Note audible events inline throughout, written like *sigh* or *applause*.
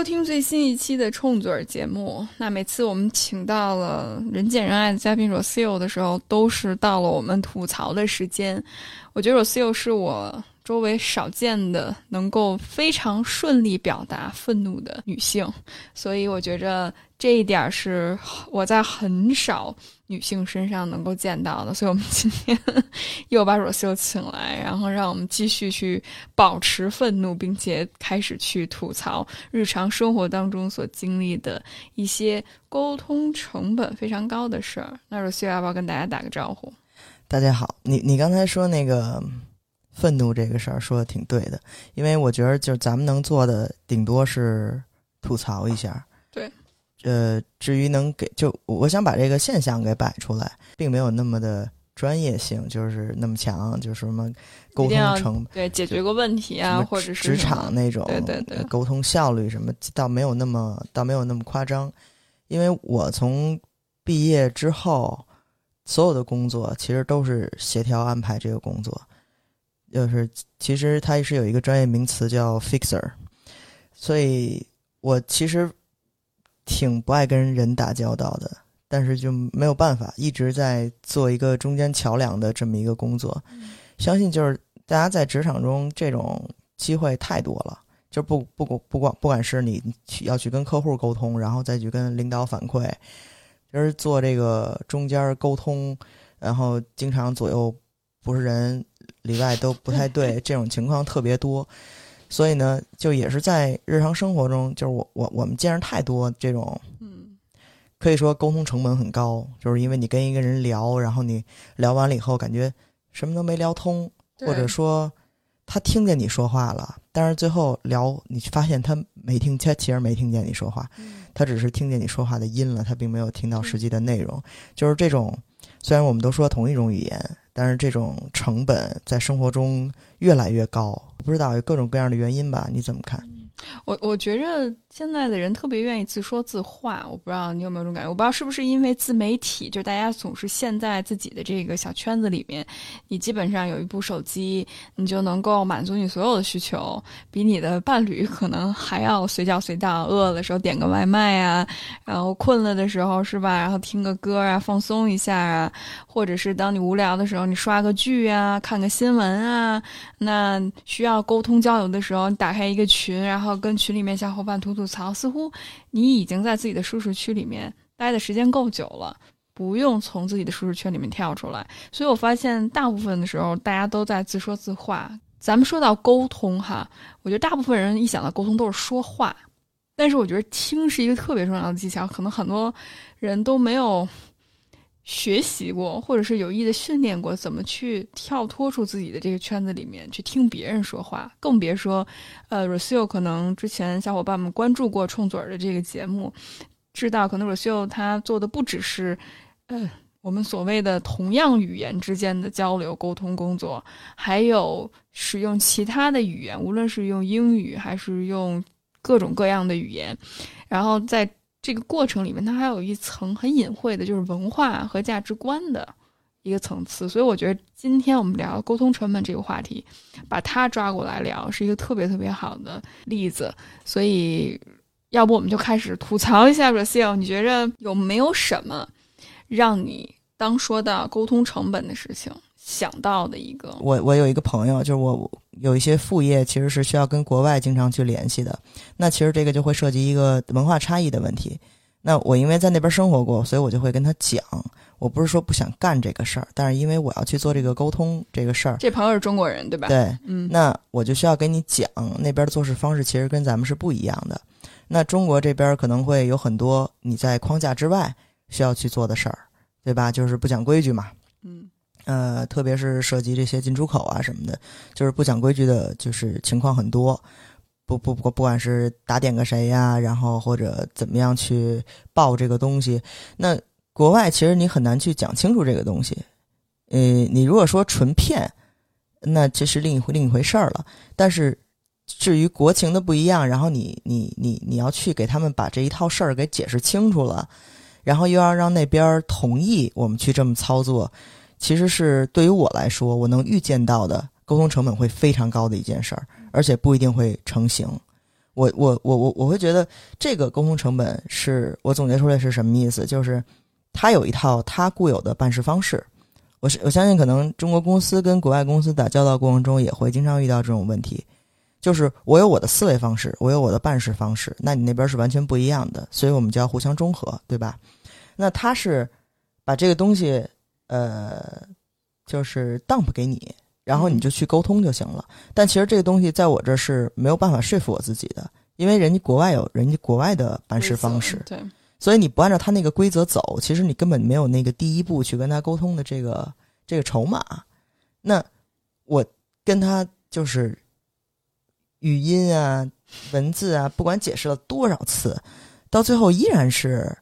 收听最新一期的冲嘴节目。那每次我们请到了人见人爱的嘉宾 Rocio 的时候，都是到了我们吐槽的时间。我觉得 Rocio 是我周围少见的能够非常顺利表达愤怒的女性，所以我觉着这一点是我在很少女性身上能够见到的。所以我们今天又把 Rocio 请来，然后让我们继续去保持愤怒，并且开始去吐槽日常生活当中所经历的一些沟通成本非常高的事儿。那 Rocio 要不要跟大家打个招呼？大家好，你你刚才说那个愤怒这个事儿说的挺对的，因为我觉得就是咱们能做的顶多是吐槽一下。对。呃，至于能给就我想把这个现象给摆出来，并没有那么的专业性，就是那么强，就是什么沟通成对解决个问题啊，或者是职场那种对对对呃沟通效率什么，倒没有那么倒没有那么夸张，因为我从毕业之后，所有的工作其实都是协调安排这个工作，就是其实它是有一个专业名词叫 fixer，所以我其实挺不爱跟人打交道的，但是就没有办法，一直在做一个中间桥梁的这么一个工作。相信就是大家在职场中这种机会太多了，就不不不不管不管是你去要去跟客户沟通，然后再去跟领导反馈，就是做这个中间沟通，然后经常左右不是人里外都不太对，*laughs* 这种情况特别多。所以呢，就也是在日常生活中，就是我我我们见着太多这种嗯。可以说沟通成本很高，就是因为你跟一个人聊，然后你聊完了以后，感觉什么都没聊通，或者说他听见你说话了，但是最后聊你发现他没听，他其实没听见你说话，嗯。他只是听见你说话的音了，他并没有听到实际的内容。就是这种，虽然我们都说同一种语言，但是这种成本在生活中越来越高，不知道有各种各样的原因吧？你怎么看？我我觉着现在的人特别愿意自说自话，我不知道你有没有这种感觉。我不知道是不是因为自媒体，就大家总是陷在自己的这个小圈子里面，你基本上有一部手机，你就能够满足你所有的需求，比你的伴侣可能还要随叫随到。饿的时候点个外卖啊，然后困了的时候是吧？然后听个歌啊，放松一下啊，或者是当你无聊的时候，你刷个剧啊，看个新闻啊，那需要沟通交流的时候，你打开一个群，然后跟群里面小伙伴吐吐槽，似乎你已经在自己的舒适区里面待的时间够久了，不用从自己的舒适圈里面跳出来。所以我发现大部分的时候，大家都在自说自话。咱们说到沟通哈，我觉得大部分人一想到沟通都是说话，但是我觉得听是一个特别重要的技巧，可能很多人都没有学习过，或者是有意的训练过，怎么去跳脱出自己的这个圈子里面去听别人说话，更别说，呃 r o s i o 可能之前小伙伴们关注过冲嘴儿的这个节目，知道可能 r o s i o 他做的不只是，呃，我们所谓的同样语言之间的交流沟通工作，还有使用其他的语言，无论是用英语还是用各种各样的语言，然后在这个过程里面，它还有一层很隐晦的，就是文化和价值观的一个层次。所以我觉得今天我们聊沟通成本这个话题，把它抓过来聊，是一个特别特别好的例子。所以，要不我们就开始吐槽一下 RACEL 你觉着有没有什么让你当说到沟通成本的事情想到的一个？我我有一个朋友，就是我有一些副业其实是需要跟国外经常去联系的，那其实这个就会涉及一个文化差异的问题。那我因为在那边生活过，所以我就会跟他讲，我不是说不想干这个事儿，但是因为我要去做这个沟通这个事儿，这朋友是中国人对吧？，对，嗯，那我就需要跟你讲那边的做事方式其实跟咱们是不一样的。那中国这边可能会有很多你在框架之外需要去做的事儿，对吧？就是不讲规矩嘛。嗯呃，特别是涉及这些进出口啊什么的，就是不讲规矩的，就是情况很多。不不不，不管是打点个谁呀，然后或者怎么样去报这个东西，那国外其实你很难去讲清楚这个东西。呃，你如果说纯骗，那这是另一回另一回事儿了。但是至于国情的不一样，然后你你你你要去给他们把这一套事儿给解释清楚了，然后又要让那边同意我们去这么操作，其实是对于我来说，我能预见到的沟通成本会非常高的一件事儿，而且不一定会成型。我我我我我会觉得这个沟通成本是我总结出来是什么意思？就是他有一套他固有的办事方式。我是我相信，可能中国公司跟国外公司打交道过程中也会经常遇到这种问题，就是我有我的思维方式，我有我的办事方式，那你那边是完全不一样的，所以我们就要互相中和，对吧？那他是把这个东西呃，就是 dump 给你，然后你就去沟通就行了。但其实这个东西在我这是没有办法说服我自己的，因为人家国外有人家国外的办事方式，对，所以你不按照他那个规则走，其实你根本没有那个第一步去跟他沟通的这个这个筹码。那我跟他就是语音啊、文字啊，不管解释了多少次，到最后依然是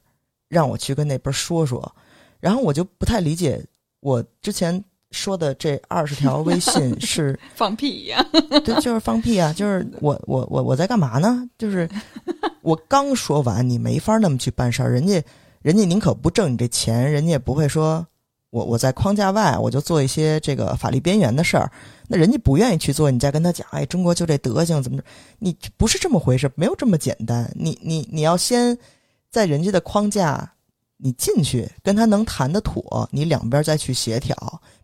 让我去跟那边说说。然后我就不太理解，我之前说的这二十条微信是 *laughs* 放屁一样。*laughs* 对，就是放屁啊！就是我我我我在干嘛呢？就是 *laughs* 我刚说完，你没法那么去办事儿。人家人家宁可不挣你这钱，人家也不会说我我在框架外我就做一些这个法律边缘的事儿。那人家不愿意去做，你再跟他讲，哎，中国就这德行，怎么着？你不是这么回事，没有这么简单。你你你要先在人家的框架，你进去跟他能谈得妥，你两边再去协调，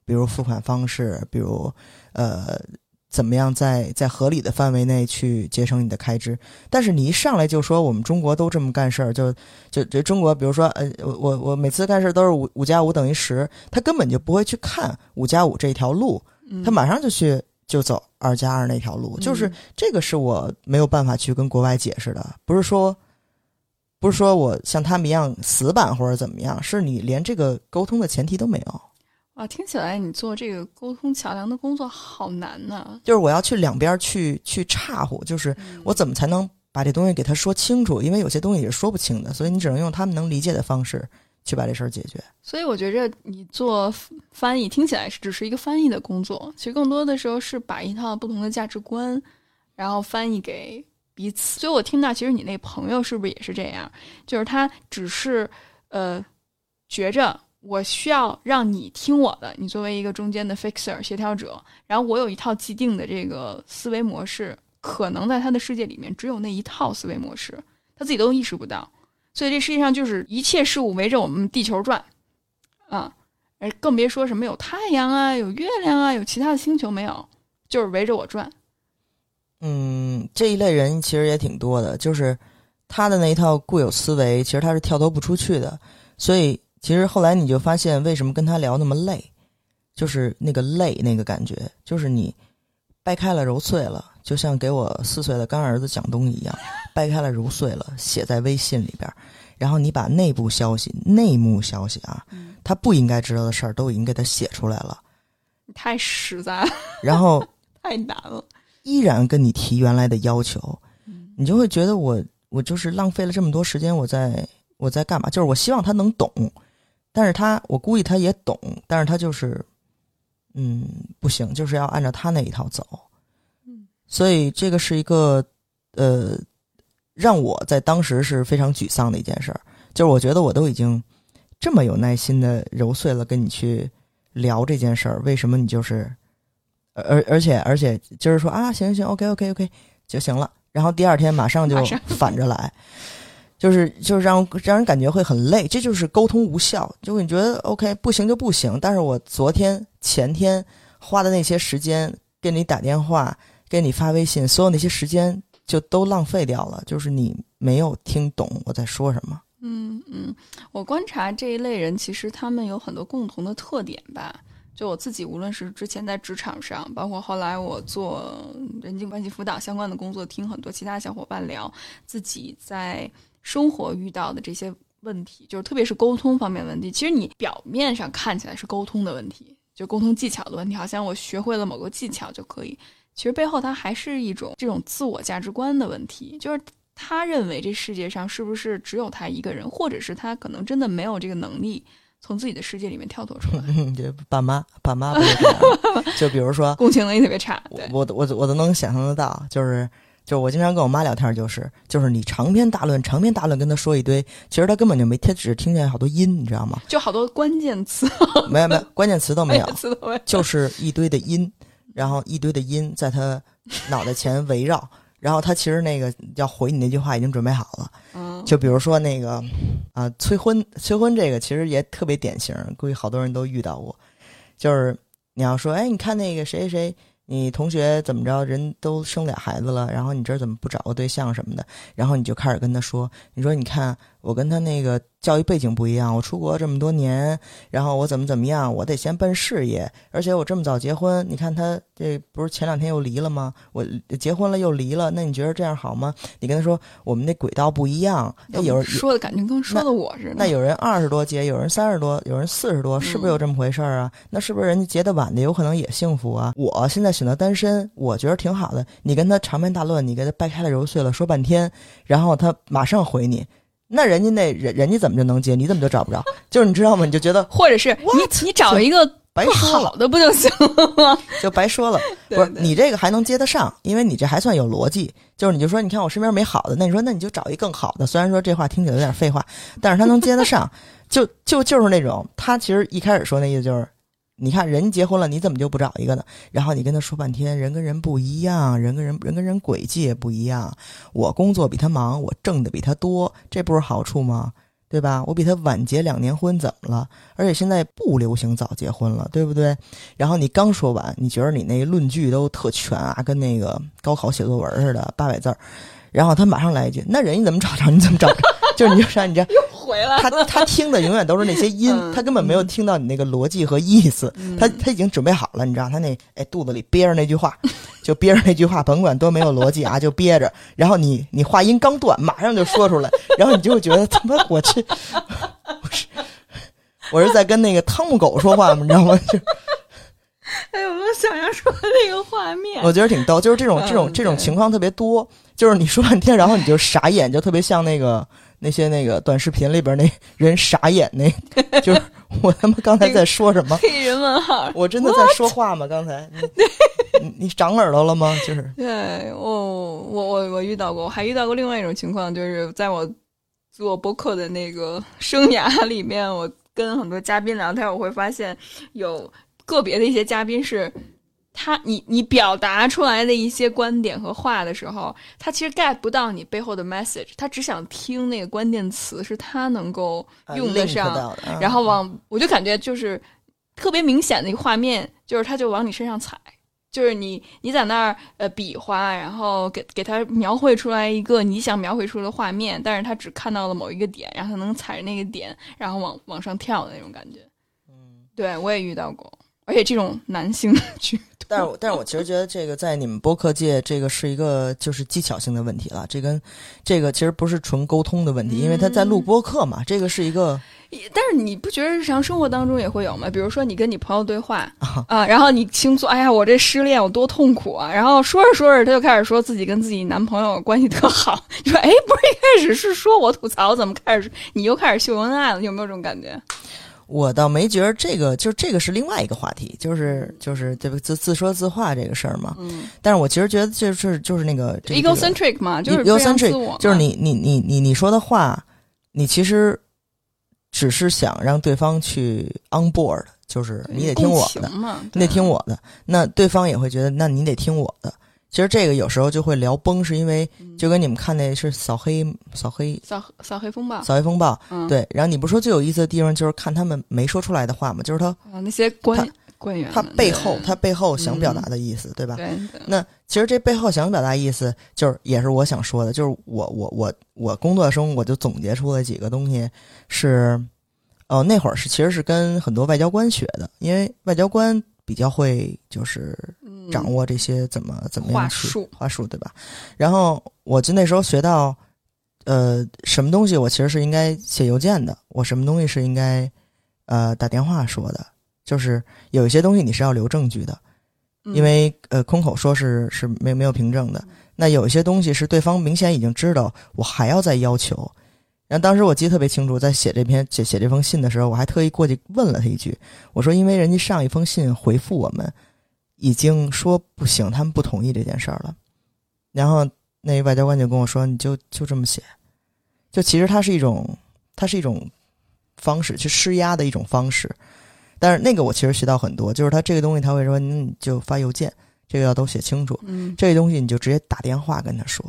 比如付款方式，比如呃。怎么样在在合理的范围内去节省你的开支？但是你一上来就说我们中国都这么干事儿，就就就中国，比如说呃，我我我每次干事都是五五加五等于十，他根本就不会去看五加五这条路，他马上就去就走二加二那条路，就是这个是我没有办法去跟国外解释的，不是说不是说我像他们一样死板或者怎么样，是你连这个沟通的前提都没有。啊，听起来你做这个沟通桥梁的工作好难呢。就是我要去两边去去岔乎，就是我怎么才能把这东西给他说清楚？因为有些东西也是说不清的，所以你只能用他们能理解的方式去把这事儿解决。所以我觉着你做翻译听起来是只是一个翻译的工作，其实更多的时候是把一套不同的价值观，然后翻译给彼此。所以我听到，其实你那朋友是不是也是这样？就是他只是呃觉着。我需要让你听我的，你作为一个中间的 fixer 协调者，然后我有一套既定的这个思维模式，可能在他的世界里面只有那一套思维模式，他自己都意识不到，所以这世界上就是一切事物围着我们地球转，啊，而更别说什么有太阳啊、有月亮啊、有其他的星球没有，就是围着我转。嗯，这一类人其实也挺多的，就是他的那一套固有思维，其实他是跳脱不出去的，所以。其实后来你就发现，为什么跟他聊那么累，就是那个累那个感觉，就是你掰开了揉碎了，就像给我四岁的干儿子讲东西一样，掰开了揉碎了，写在微信里边，然后你把内部消息、内幕消息啊，他不应该知道的事儿都已经给他写出来了，太实在了，然后 *laughs* 太难了，依然跟你提原来的要求，你就会觉得我我就是浪费了这么多时间，我在我在干嘛？就是我希望他能懂。但是他，我估计他也懂，但是他就是，嗯，不行，就是要按照他那一套走。嗯，所以这个是一个，呃，让我在当时是非常沮丧的一件事儿。就是我觉得我都已经这么有耐心的揉碎了跟你去聊这件事儿，为什么你就是，而而且而且就是说啊，行行行，OK OK OK 就行了，然后第二天马上就反着来。就是就是让让人感觉会很累，这就是沟通无效。就你觉得 OK 不行就不行，但是我昨天前天花的那些时间给你打电话、给你发微信，所有那些时间就都浪费掉了。就是你没有听懂我在说什么。嗯嗯，我观察这一类人，其实他们有很多共同的特点吧。就我自己，无论是之前在职场上，包括后来我做人际关系辅导相关的工作，听很多其他小伙伴聊自己在。生活遇到的这些问题，就是特别是沟通方面问题。其实你表面上看起来是沟通的问题，就沟通技巧的问题，好像我学会了某个技巧就可以。其实背后它还是一种这种自我价值观的问题，就是他认为这世界上是不是只有他一个人，或者是他可能真的没有这个能力从自己的世界里面跳脱出来，嗯，这爸妈爸妈不是这样，*laughs* 就比如说共情能力特别差。我我我我都能想象得到，就是就是我经常跟我妈聊天，就是就是你长篇大论长篇大论跟她说一堆，其实她根本就没听，只是听见好多音，你知道吗？就好多关键词 *laughs* 没有没有，关键词都 *laughs* 没有关键，词都没有。就是一堆的音，然后一堆的音在她脑袋前围绕，然后他其实那个要回你那句话已经准备好了。嗯，就比如说那个啊、催婚，催婚这个其实也特别典型，估计好多人都遇到过。就是你要说，哎，你看那个谁谁谁，你同学怎么着，人都生俩孩子了，然后你这怎么不找个对象什么的，然后你就开始跟他说，你说你看我跟他那个教育背景不一样，我出国这么多年，然后我怎么怎么样，我得先奔事业，而且我这么早结婚，你看他这不是前两天又离了吗？我结婚了又离了，那你觉得这样好吗？你跟他说我们那轨道不一样，那有人说的感觉跟说的我似的。那有人二十多结，有人三十多，有人四十多，是不是有这么回事儿啊？那是不是人家结的晚的有可能也幸福啊？我现在选择单身，我觉得挺好的。你跟他长篇大论，你给他掰开了揉碎了说半天，然后他马上回你，那人家那人人家怎么就能接，你怎么就找不着？*laughs* 就是你知道吗？你就觉得或者是你你找一个白说了好，的不就行了吗？*laughs* 就白说了。*laughs* 对不是你这个还能接得上，因为你这还算有逻辑。就是你就说，你看我身边没好的，那你说那你就找一更好的。虽然说这话听起来有点废话，但是他能接得上。就就就是那种，他其实一开始说那意思就是，你看人结婚了，你怎么就不找一个呢？然后你跟他说半天，人跟人不一样，人跟人人跟人轨迹也不一样。我工作比他忙，我挣的比他多，这不是好处吗？对吧？我比他晚结两年婚，怎么了？而且现在不流行早结婚了，对不对？然后你刚说完，你觉得你那论据都特全啊，跟那个高考写作文似的，八百字儿。然后他马上来一句：“那人家怎么找着？你怎么找着？” *laughs* 就是你就啥，你这 *laughs* 又回来他他听的永远都是那些音，嗯他根本没有听到你那个逻辑和意思。嗯他他已经准备好了，你知道，他那哎肚子里憋着那句话，*laughs* 就憋着那句话，甭管多没有逻辑啊，就憋着。然后你你话音刚断，马上就说出来，然后你就会觉得他妈我这我是我是在跟那个汤姆狗说话吗？你知道吗？就哎呦，我能想象出来那个画面。我觉得挺逗，就是这种嗯这种这种情况特别多，就是你说半天，然后你就傻眼，就特别像那个那些那个短视频里边那 *laughs* 人傻眼那，就是 *laughs* 我他妈刚才在说什么？黑人问号。我真的在说话吗？刚才你你你长耳朵了吗？就是对我我我我遇到过，我还遇到过另外一种情况，就是在我做播客的那个生涯里面，我跟很多嘉宾聊天，我会发现有个别的一些嘉宾是。他，你你表达出来的一些观点和话的时候，他其实 get 不到你背后的 message，他只想听那个关键词是他能够用得上，然后往我就感觉就是特别明显的一个画面，就是他就往你身上踩，就是你你在那儿呃比划，然后给给他描绘出来一个你想描绘出的画面，但是他只看到了某一个点，然后他能踩着那个点，然后往往上跳的那种感觉。嗯对我也遇到过，而且这种男性居多。*laughs* 但是我但是我其实觉得这个在你们播客界，这个是一个就是技巧性的问题了。这跟这个其实不是纯沟通的问题，因为他在录播客嘛，这个是一个但是你不觉得日常生活当中也会有吗？比如说你跟你朋友对话啊啊，然后你倾诉，哎呀，我这失恋有多痛苦啊！然后说着说着，他就开始说自己跟自己男朋友关系特好。*laughs* 你说，哎，不是一开始是说我吐槽，怎么开始你又开始秀恩爱了？你有没有这种感觉？我倒没觉得这个，就这个是另外一个话题，就是就是这个自自说自话这个事儿嘛。嗯但是我其实觉得就是就是那个这个，egocentric 嘛，就是 egocentric，就是你你你你你说的话，你其实只是想让对方去 on board，就是你得听我的你得听我的，那对方也会觉得，那你得听我的。其实这个有时候就会聊崩，是因为嗯。就跟你们看那是扫黑扫黑扫扫黑风暴，扫黑风暴，嗯，对。然后你不说最有意思的地方就是看他们没说出来的话嘛，就是他啊，那些官官员他背后他背后想表达的意思，对吧？对对那其实这背后想表达意思，就是也是我想说的，就是我我我我工作中我就总结出了几个东西，是，呃，那会儿是其实是跟很多外交官学的，因为外交官比较会就是嗯掌握这些怎么、怎么样去话术话术，对吧？然后我就那时候学到，呃，什么东西我其实是应该写邮件的，我什么东西是应该呃打电话说的，就是有一些东西你是要留证据的。因为呃，空口说是是没没有凭证的。那有一些东西是对方明显已经知道，我还要再要求，然后当时我记得特别清楚，在写这篇写写这封信的时候，我还特意过去问了他一句，我说因为人家上一封信回复我们，已经说不行，他们不同意这件事儿了。然后那外交官就跟我说，你就就这么写，就其实它是一种，它是一种方式去施压的一种方式。但是那个我其实学到很多，就是他这个东西他会说，你就发邮件，这个要都写清楚。嗯这个东西你就直接打电话跟他说，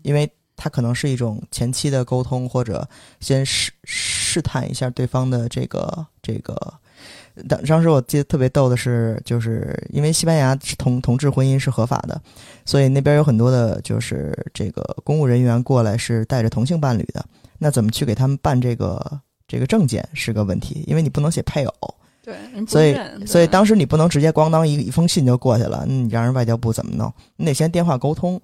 因为他可能是一种前期的沟通，或者先试试探一下对方的这个这个。当当时我记得特别逗的是，就是因为西班牙是同同志婚姻是合法的，所以那边有很多的就是这个公务人员过来是带着同性伴侣的。那怎么去给他们办这个这个证件是个问题，因为你不能写配偶，对，所以所以当时你不能直接咣当一一封信就过去了，你让人外交部怎么弄？你得先电话沟通，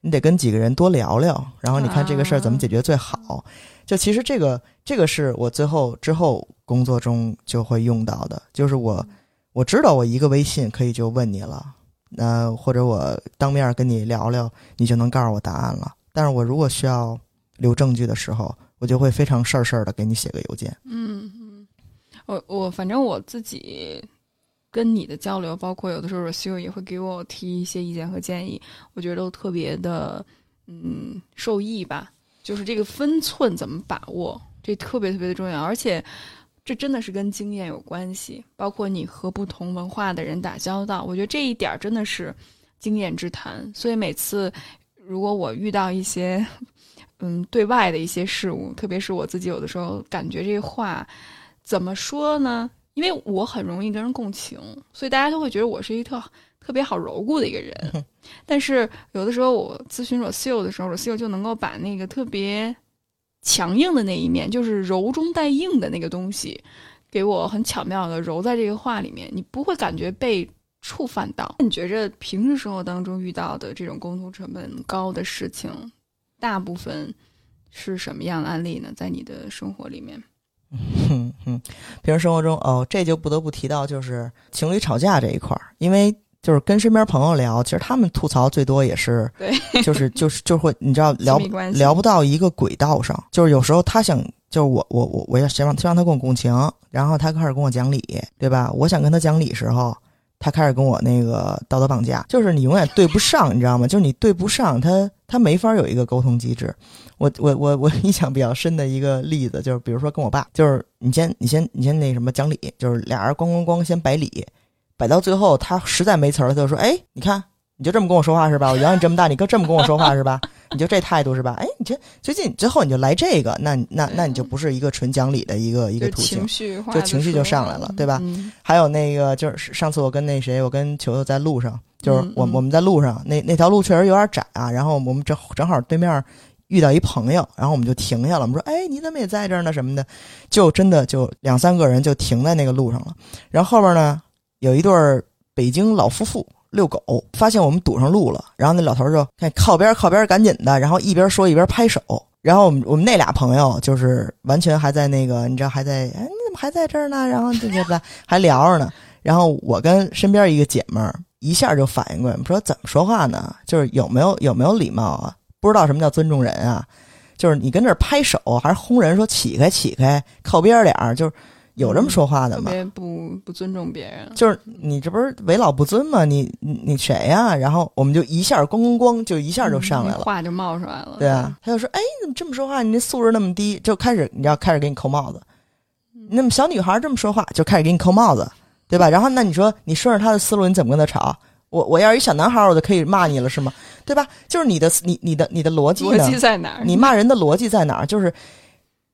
你得跟几个人多聊聊，然后你看这个事儿怎么解决最好。就其实这个这个是我最后之后工作中就会用到的，就是我我知道我一个微信可以就问你了，呃，或者我当面跟你聊聊，你就能告诉我答案了。但是我如果需要留证据的时候，我就会非常事儿事儿的给你写个邮件。嗯嗯，我我反正我自己跟你的交流，包括有的时候也会给我提一些意见和建议，我觉得都特别的嗯受益吧。就是这个分寸怎么把握，这特别特别的重要，而且这真的是跟经验有关系，包括你和不同文化的人打交道，我觉得这一点儿真的是经验之谈。所以每次如果我遇到一些嗯对外的一些事物，特别是我自己有的时候感觉这话怎么说呢？因为我很容易跟人共情，所以大家都会觉得我是一特特别好柔顾的一个人。*laughs* 但是有的时候我咨询 Rocio 的时候，Rocio 就能够把那个特别强硬的那一面，就是柔中带硬的那个东西，给我很巧妙的揉在这个话里面，你不会感觉被触犯到。你觉着平时生活当中遇到的这种沟通成本高的事情，大部分是什么样的案例呢？在你的生活里面？嗯哼，平时生活中哦，这就不得不提到就是情侣吵架这一块儿，因为就是跟身边朋友聊，其实他们吐槽最多也是，对，就是就是就会你知道聊聊不到一个轨道上，就是有时候他想，就是我我我我要想让让他跟我共情，然后他开始跟我讲理，对吧？我想跟他讲理时候，他开始跟我那个道德绑架，就是你永远对不上，你知道吗？就是你对不上他，他没法有一个沟通机制。我我我我印象比较深的一个例子，就是比如说跟我爸，就是你先你先你先那什么讲理，就是俩人咣咣咣先摆理，摆到最后他实在没词儿了，他就说：“哎，你看你就这么跟我说话是吧？我养你这么大，你跟这么跟我说话是吧？*laughs* 你就这态度是吧？哎，你这最近最后你就来这个，那那那你就不是一个纯讲理的一个一一个途径就情绪就上来了对吧嗯还有那个就是上次我跟那谁，我跟球球在路上，就是我我们在路上，那那条路确实有点窄啊。然后我们正正好对面遇到一朋友，然后我们就停下了，我们说：“哎，你怎么也在这儿呢？什么的？”就真的就两三个人就停在那个路上了。然后后边呢有一对北京老夫妇遛狗，发现我们堵上路了，然后那老头儿就看靠边靠边，赶紧的，然后一边说一边拍手。然后我们我们那俩朋友就是完全还在那个，你知道还在，哎，你怎么还在这儿呢？然后对对吧，*laughs* 还聊着呢。然后我跟身边一个姐们儿一下就反应过来，说怎么说话呢？就是有没有有没有礼貌啊？不知道什么叫尊重人啊？就是你跟这儿拍手还是轰人说起开起开，靠边儿点儿，就有这么说话的吗？特别不不尊重别人，就是你这不是为老不尊吗？你你你谁呀、然后我们就一下咣咣咣就一下就上来了。嗯话就冒出来了。对啊，他就说：“哎，你怎么这么说话？你这素质那么低。”就开始你要开始给你扣帽子。你那么小女孩这么说话，就开始给你扣帽子，对吧？然后那你说你顺着他的思路，你怎么跟他吵？我我要是一小男孩，我就可以骂你了，是吗？对吧？就是你的你你的你的逻辑？逻辑在哪儿？你骂人的逻辑在哪儿？就是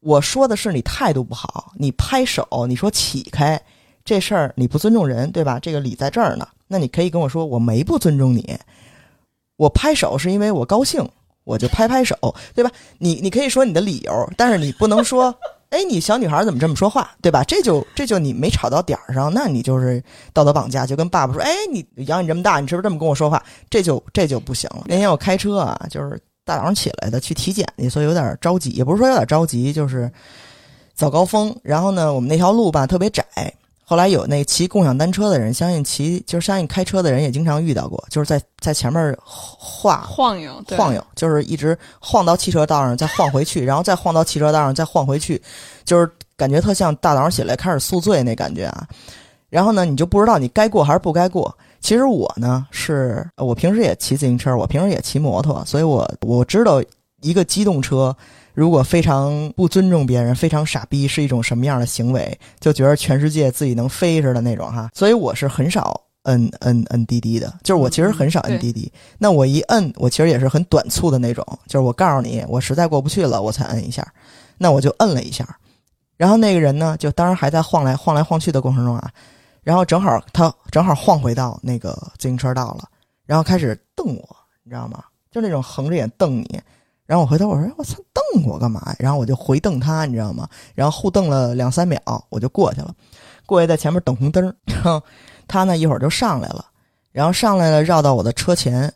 我说的是你态度不好，你拍手，你说起开，这事儿你不尊重人，对吧？这个理在这儿呢。那你可以跟我说我没不尊重你，我拍手是因为我高兴，我就拍拍手，对吧？*laughs* 你你可以说你的理由，但是你不能说，哎，你小女孩怎么这么说话，对吧？这就这就你没吵到点儿上，那你就是道德绑架，就跟爸爸说，哎，你养你这么大，你是不是这么跟我说话？这就这就不行了。那天我开车啊，就是大早上起来的去体检去，所以有点着急，也不是说有点着急，就是早高峰。然后呢，我们那条路吧特别窄，后来有那骑共享单车的人，相信骑就是相信开车的人也经常遇到过，就是在在前面晃晃悠，晃悠，就是一直晃到汽车道上，再晃回去，然后再晃到汽车道上，再晃回去，就是感觉特像大早上起来开始宿醉那感觉啊。然后呢，你就不知道你该过还是不该过。其实我呢，是我平时也骑自行车，我平时也骑摩托，所以我我知道一个机动车如果非常不尊重别人，非常傻逼，是一种什么样的行为，就觉得全世界自己能飞似的那种哈。所以我是很少摁摁摁滴滴的，就是我其实很少摁嗯滴滴。那我一摁，我其实也是很短促的那种，就是我告诉你，我实在过不去了，我才摁一下。那我就摁了一下，然后那个人呢，就当然还在晃来晃来晃去的过程中啊，然后正好他正好晃回到那个自行车道了，然后开始瞪我，你知道吗？就那种横着眼瞪你。然后我回头我说我操瞪我干嘛？然后我就回瞪他，你知道吗？然后互瞪了两三秒，我就过去了，过去在前面等红灯儿。然后他呢一会儿就上来了，然后上来了绕到我的车前，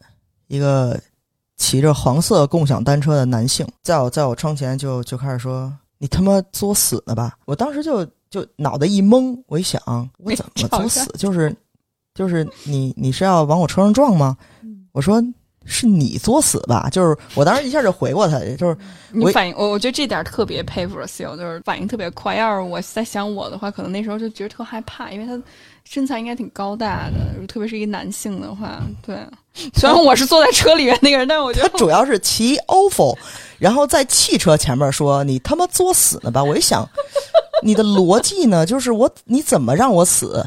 一个骑着黄色共享单车的男性，在我在我窗前就就开始说：“你他妈作死呢吧！”我当时就就脑袋一懵，我一想，我怎么作死？就是就是你你是要往我车上撞吗？我说是你作死吧？就是我当时一下就回过他，就是我你反应，我我觉得这点特别佩服 Seal，就是反应特别快。要是我在想我的话，可能那时候就觉得特害怕，因为他身材应该挺高大的，特别是一个男性的话，对。虽然我是坐在车里面那个人，但是我觉得他主要是骑 ofo，然后在汽车前面说你他妈作死呢吧？我一想，你的逻辑呢，*laughs* 就是我你怎么让我死？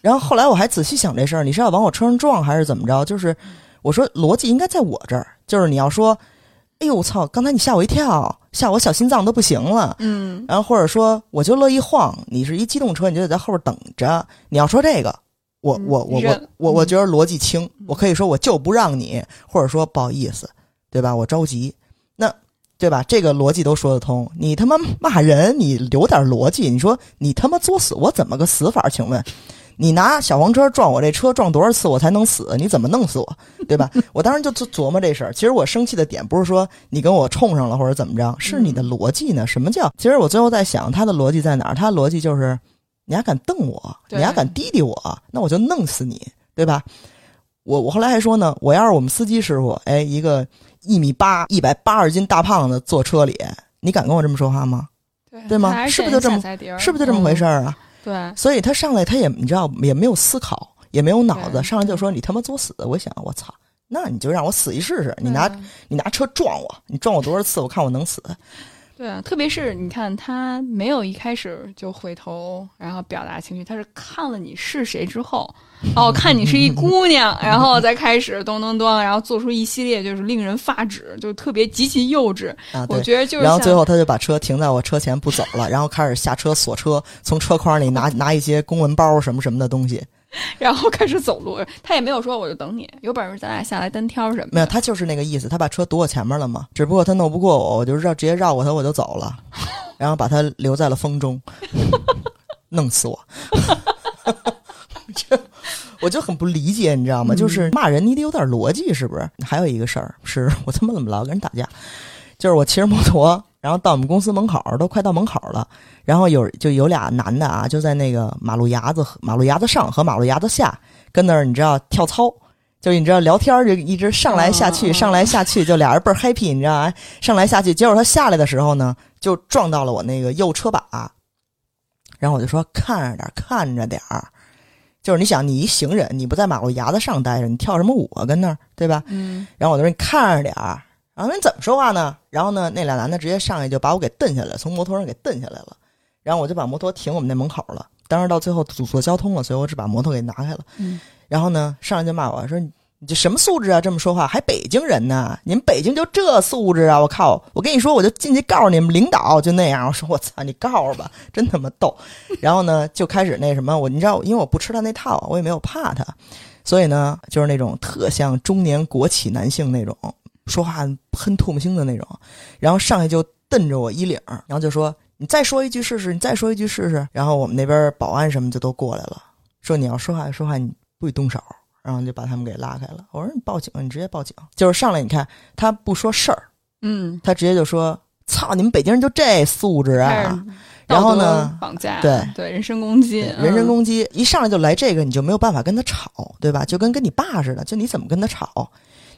然后后来我还仔细想这事儿，你是要往我车上撞还是怎么着？就是我说逻辑应该在我这儿，就是你要说，哎呦我操，刚才你吓我一跳，吓我小心脏都不行了。嗯，然后或者说我就乐意晃，你是一机动车，你就得在后边等着。你要说这个，我嗯我我我我我觉得逻辑轻，我可以说我就不让你，或者说不好意思，对吧？我着急，那对吧？这个逻辑都说得通。你他妈骂人，你留点逻辑。你说你他妈作死，我怎么个死法？请问？你拿小黄车撞我这车，撞多少次我才能死？你怎么弄死我？对吧？我当时就琢琢磨这事儿。其实我生气的点不是说你跟我冲上了或者怎么着，是你的逻辑呢？什么叫？其实我最后在想，他的逻辑在哪儿？他的逻辑就是，你还敢瞪我，你还敢滴滴我，那我就弄死你，对吧？我我后来还说呢，我要是我们司机师傅，哎，一个一米八、一百八十斤大胖子坐车里，你敢跟我这么说话吗？对对吗是不是就这么是不是就这么回事？儿啊？嗯对，所以他上来他也你知道也没有思考，也没有脑子，上来就说你他妈作死！我想我操，那你就让我死一试试，你拿你拿车撞我，你撞我多少次，我看我能死。对啊，特别是你看他没有一开始就回头，然后表达情绪，他是看了你是谁之后，哦，看你是一姑娘，然后再开始咚咚咚，然后做出一系列就是令人发指，就特别极其幼稚。啊，我。觉得就是然后最后他就把车停在我车前不走了，然后开始下车锁车，从车筐里拿拿一些公文包什么什么的东西。*laughs* 然后开始走路，他也没有说我就等你，有本事咱俩下来单挑什么的。没有，他就是那个意思，他把车堵我前面了嘛。只不过他弄不过我，我就绕直接绕过他，我就走了，*laughs* 然后把他留在了风中，*laughs* 弄死我。这我就很不理解，你知道吗？就是骂人你得有点逻辑，是不是？还有一个事儿是我他妈怎么老跟人打架？就是我骑着摩托，然后到我们公司门口，都快到门口了，然后有就有俩男的啊，就在那个马路牙子马路牙子上和马路牙子下跟那儿，你知道跳操。就是你知道聊天就一直上来下去，上来下去，就俩人倍儿 happy，你知道吧？上来下去，结果他下来的时候呢，就撞到了我那个右车把，然后我就说看着点，看着点儿。就是你想，你一行人，你不在马路牙子上待着，你跳什么舞啊？跟那儿，对吧？嗯，然后我就说你看着点儿。然后那你怎么说话呢？然后呢，那俩男的直接上去就把我给蹬下来，从摩托上给蹬下来了。然后我就把摩托停我们那门口了。当时到最后阻塞交通了，所以我只把摩托给拿开了。嗯然后呢，上来就骂我说你你这什么素质啊？这么说话还北京人呢？你们北京就这素质啊？我靠！我跟你说，我就进去告诉你们领导，就那样。我说我操，你告诉吧，真他妈逗。然后呢，就开始那什么，我你知道，因为我不吃他那套，我也没有怕他，所以呢，就是那种特像中年国企男性那种说话喷唾沫星的那种，然后上去就瞪着我衣领，然后就说你再说一句试试，你再说一句试试。然后我们那边保安什么就都过来了，说你要说话说话你不许动手，然后就把他们给拉开了。我说你报警，你直接报警。就是上来你看他不说事儿，嗯，他直接就说操，你们北京人就这素质啊！然后呢绑架，对对，人身攻击，人身嗯攻击，一上来就来这个，你就没有办法跟他吵，对吧？就跟跟你爸似的，就你怎么跟他吵？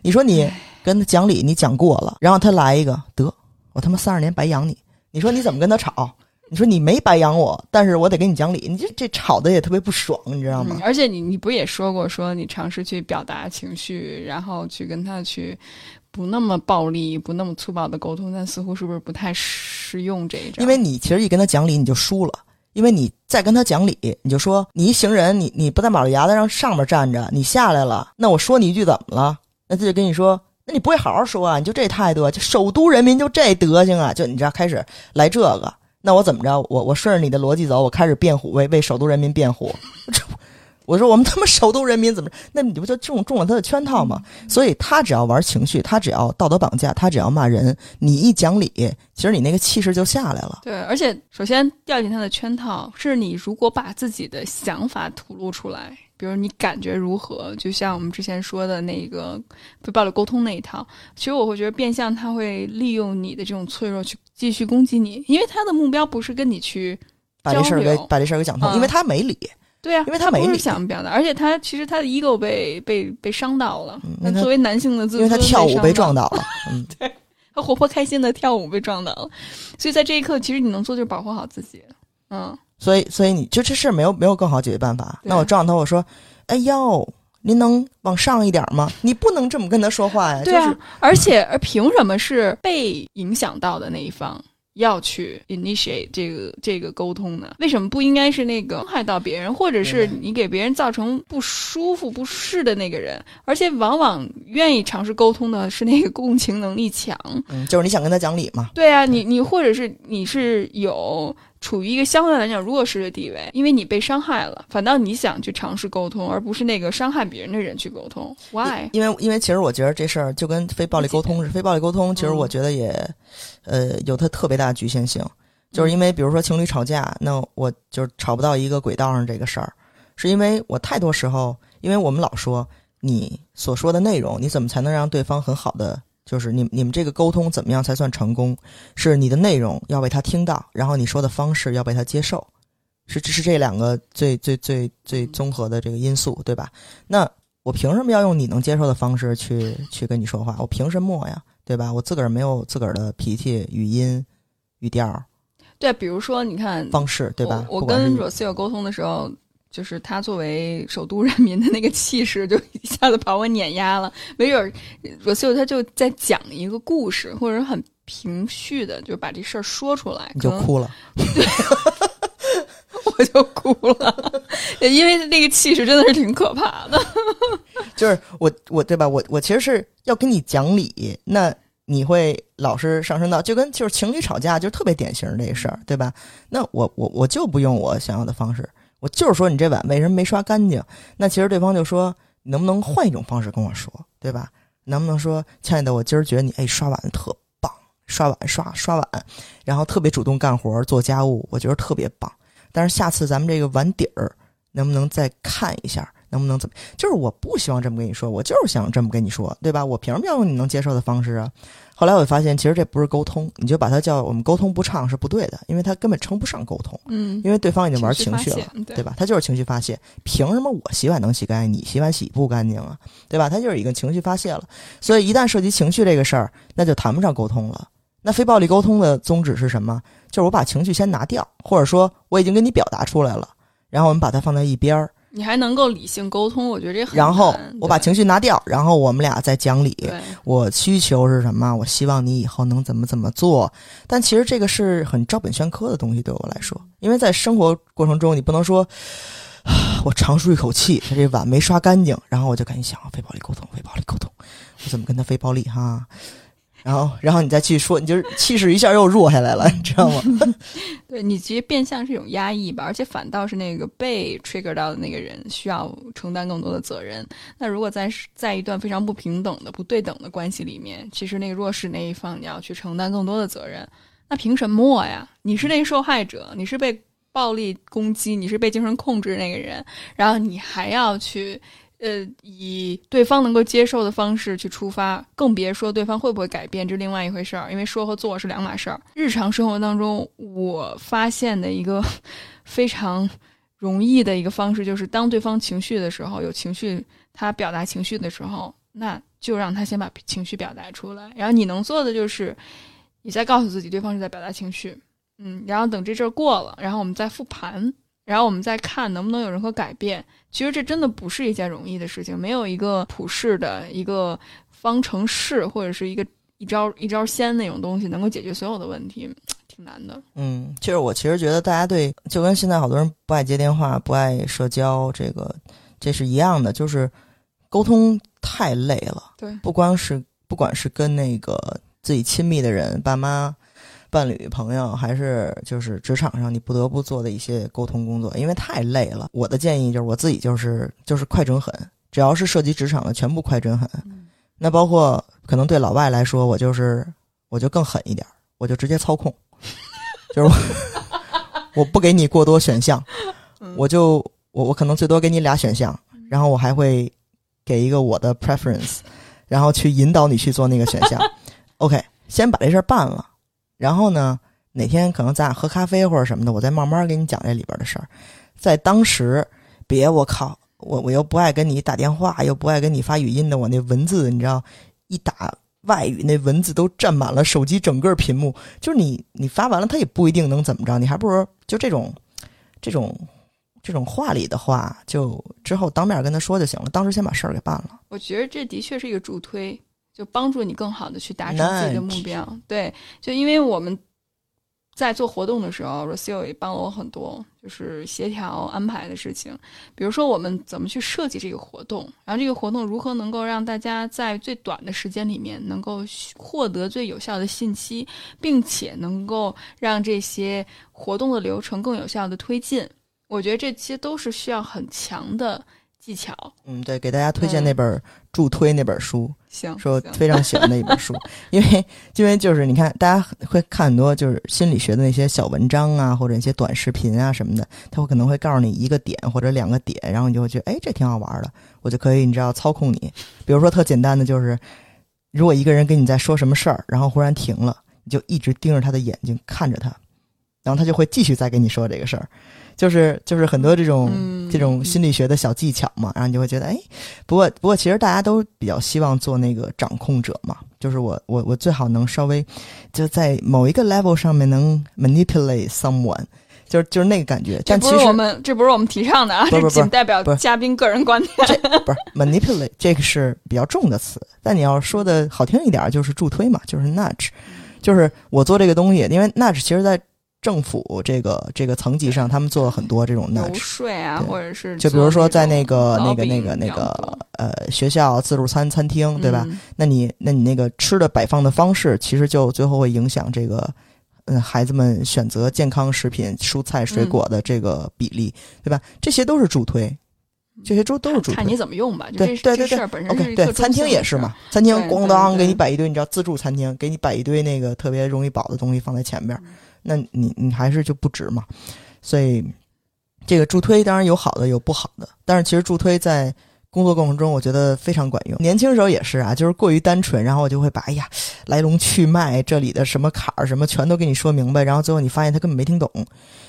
你说你跟他讲理，你讲过了，然后他来一个，得我他妈三十年白养你，你说你怎么跟他吵？你说你没白养我，但是我得跟你讲理，你这这吵的也特别不爽，你知道吗嗯？而且你你不也说过，说你尝试去表达情绪，然后去跟他去不那么暴力、不那么粗暴的沟通，但似乎是不是不太适用这一招？因为你其实一跟他讲理，你就输了。因为你再跟他讲理，你就说你一行人，你你不在马路牙子上上面站着，你下来了，那我说你一句怎么了？那他就跟你说，那你不会好好说啊？你就这态度，就首都人民就这德行啊？就你知道开始来这个，那我怎么着？我我顺着你的逻辑走，我开始辩护，为为首都人民辩护。*laughs* 这我说我们他妈首都人民怎么？那你不就中中了他的圈套吗？所以他只要玩情绪，他只要道德绑架，他只要骂人，你一讲理，其实你那个气势就下来了。对，而且首先掉进他的圈套，是你如果把自己的想法吐露出来，比如你感觉如何，就像我们之前说的那个被暴力沟通那一套，其实我会觉得变相他会利用你的这种脆弱去继续攻击你，因为他的目标不是跟你去把这事儿给把这事儿给讲通，嗯因为他没理，对啊，因为他没不是理想表达，而且他其实他的 ego 被被被伤到了，作为男性的自尊因为他跳舞被撞到了。嗯，*laughs* 他活泼开心的跳舞被撞倒了，所以在这一刻，其实你能做就是保护好自己。嗯，所以所以你就这事儿没有没有更好解决办法。那我撞他，我说，哎呦，您能往上一点吗？你不能这么跟他说话呀。对啊，就是而且而凭什么是被影响到的那一方要去 initiate 这个这个沟通呢？为什么不应该是那个伤害到别人，或者是你给别人造成不舒服、不适的那个人？而且往往愿意尝试沟通的是那个共情能力强。嗯，就是你想跟他讲理嘛。对啊，你你或者是你是有处于一个相对来讲弱势的地位，因为你被伤害了，反倒你想去尝试沟通，而不是那个伤害别人的人去沟通。Why？因为因为其实我觉得这事儿就跟非暴力沟通是非暴力沟通，其实嗯我觉得也，呃，有它特别大的局限性。就是因为比如说情侣吵架，那我就是吵不到一个轨道上这个事儿，是因为我太多时候，因为我们老说你所说的内容，你怎么才能让对方很好的，就是你你们这个沟通怎么样才算成功？是你的内容要被他听到，然后你说的方式要被他接受，是这是这两个最最最最综合的这个因素，对吧？那我凭什么要用你能接受的方式去去跟你说话？我凭什么呀？对吧？我自个儿没有自个儿的脾气、语音、语调、对，比如说你看，方式，对吧？我跟 r o s i o 沟通的时候，就是他作为首都人民的那个气势，就一下子把我碾压了。没准儿 Rocio 他就在讲一个故事，或者很平叙的就把这事儿说出来，*laughs* 你就哭了。对我就哭了，因为那个气势真的是挺可怕的。*laughs* 就是我我对吧？我我其实是要跟你讲理，那你会老是上升到就跟就是情侣吵架，就特别典型的这事儿，对吧？那我我我就不用我想要的方式，我就是说你这碗为什么没刷干净？那其实对方就说能不能换一种方式跟我说，对吧？能不能说亲爱的，我今儿觉得你哎刷碗特棒，刷碗刷刷碗，然后特别主动干活做家务，我觉得特别棒。但是下次咱们这个碗底儿能不能再看一下？能不能怎么？就是我不希望这么跟你说，我就是想这么跟你说，对吧？我凭什么要用你能接受的方式啊？后来我发现，其实这不是沟通，你就把它叫我们沟通不畅是不对的，因为它根本称不上沟通，嗯，因为对方已经玩情绪了，对吧？他就是情绪发泄，凭什么我洗碗能洗干净，你洗碗洗不干净啊？对吧？他就是已经情绪发泄了，所以一旦涉及情绪这个事儿，那就谈不上沟通了。那非暴力沟通的宗旨是什么？就是我把情绪先拿掉，或者说我已经跟你表达出来了，然后我们把它放在一边儿，你还能够理性沟通，我觉得这很然后我把情绪拿掉，然后我们俩再讲理。我需求是什么？我希望你以后能怎么怎么做。但其实这个是很照本宣科的东西，对我来说，因为在生活过程中，你不能说，啊 *sighs* 我长舒一口气，他这碗没刷干净，然后我就赶紧想非暴力沟通，非暴力沟通，我怎么跟他非暴力哈？然后，然后你再去说，你就是气势一下又弱下来了，*laughs* 你知道吗？*laughs* 对，你其实变相是一种压抑吧，而且反倒是那个被 trigger 到的那个人需要承担更多的责任。那如果在在一段非常不平等的、不对等的关系里面，其实那个弱势那一方你要去承担更多的责任，那凭什么呀？你是那个受害者，你是被暴力攻击，你是被精神控制那个人，然后你还要去呃，以对方能够接受的方式去出发，更别说对方会不会改变，这另外一回事儿。因为说和做是两码事儿。日常生活当中，我发现的一个 *laughs* 非常容易的一个方式，就是当对方情绪的时候，有情绪，他表达情绪的时候，那就让他先把情绪表达出来。然后你能做的就是，你再告诉自己，对方是在表达情绪，嗯，然后等这阵儿过了，然后我们再复盘。然后我们再看能不能有任何改变。其实这真的不是一件容易的事情，没有一个普世的一个方程式或者是一个一招一招鲜那种东西能够解决所有的问题，*tsk* 挺难的。嗯，其实我其实觉得大家对就跟现在好多人不爱接电话、不爱社交，这个这是一样的，就是沟通太累了。对，不光是不管是跟那个自己亲密的人、爸妈。伴侣、朋友，还是就是职场上你不得不做的一些沟通工作，因为太累了。我的建议就是，我自己就是就是快准狠，只要是涉及职场的，全部快准狠。嗯、那包括可能对老外来说，我就是我就更狠一点，我就直接操控，就是我 *laughs* 我不给你过多选项，我就我我可能最多给你俩选项，然后我还会给一个我的 preference，然后去引导你去做那个选项。*laughs* OK，先把这事儿办了。然后呢，哪天可能咱俩喝咖啡或者什么的，我再慢慢给你讲这里边的事儿。在当时，别我靠，我我又不爱跟你打电话，又不爱跟你发语音的，我那文字你知道，一打外语那文字都占满了手机整个屏幕。就是你你发完了，他也不一定能怎么着，你还不如就这种这种这种话里的话，就之后当面跟他说就行了。当时先把事儿给办了。我觉得这的确是一个助推。就帮助你更好的去达成自己的目标。对，就因为我们在做活动的时候 r o s i l 也帮了我很多，就是协调安排的事情。比如说，我们怎么去设计这个活动，然后这个活动如何能够让大家在最短的时间里面能够获得最有效的信息，并且能够让这些活动的流程更有效的推进。我觉得这些都是需要很强的技巧。嗯，对，给大家推荐那本助推那本书。行，说非常喜欢的一本书，*laughs* 因为因为就是你看，大家会看很多就是心理学的那些小文章啊，或者一些短视频啊什么的，他会可能会告诉你一个点或者两个点，然后你就会觉得，哎，这挺好玩的，我就可以你知道操控你。比如说特简单的就是，如果一个人跟你在说什么事儿，然后忽然停了，你就一直盯着他的眼睛看着他，然后他就会继续再跟你说这个事儿。就是就是很多这种、嗯、这种心理学的小技巧嘛，然后你就会觉得，哎，不过不过其实大家都比较希望做那个掌控者嘛，就是我我我最好能稍微就在某一个 level 上面能 manipulate someone，就是就是那个感觉。但其实我们这不是我们提倡的啊，这 *laughs* 仅代表嘉宾个人观点。不是 manipulate 这个是比较重的词，但你要说的好听一点，就是助推嘛，就是 nudge，就是我做这个东西，因为 nudge 其实在。政府这个这个层级上，他们做了很多这种游说啊，或者是就比如说在那个那个那那个那个呃学校自助餐餐厅，对吧？嗯、那你那你那个吃的摆放的方式，其实就最后会影响这个嗯孩子们选择健康食品、蔬菜水果的这个比例，嗯、对吧？这些都是助推。这些都都是助推，看你怎么用吧。对对对对，OK，对，餐厅也是嘛。餐厅咣当给你摆一堆，你知道自助餐厅给你摆一堆那个特别容易饱的东西放在前边，嗯、那你你还是就不值嘛。所以这个助推当然有好的有不好的，但是其实助推在工作过程中我觉得非常管用。年轻时候也是啊，就是过于单纯，然后我就会把哎呀来龙去脉这里的什么坎儿什么全都给你说明白，然后最后你发现他根本没听懂，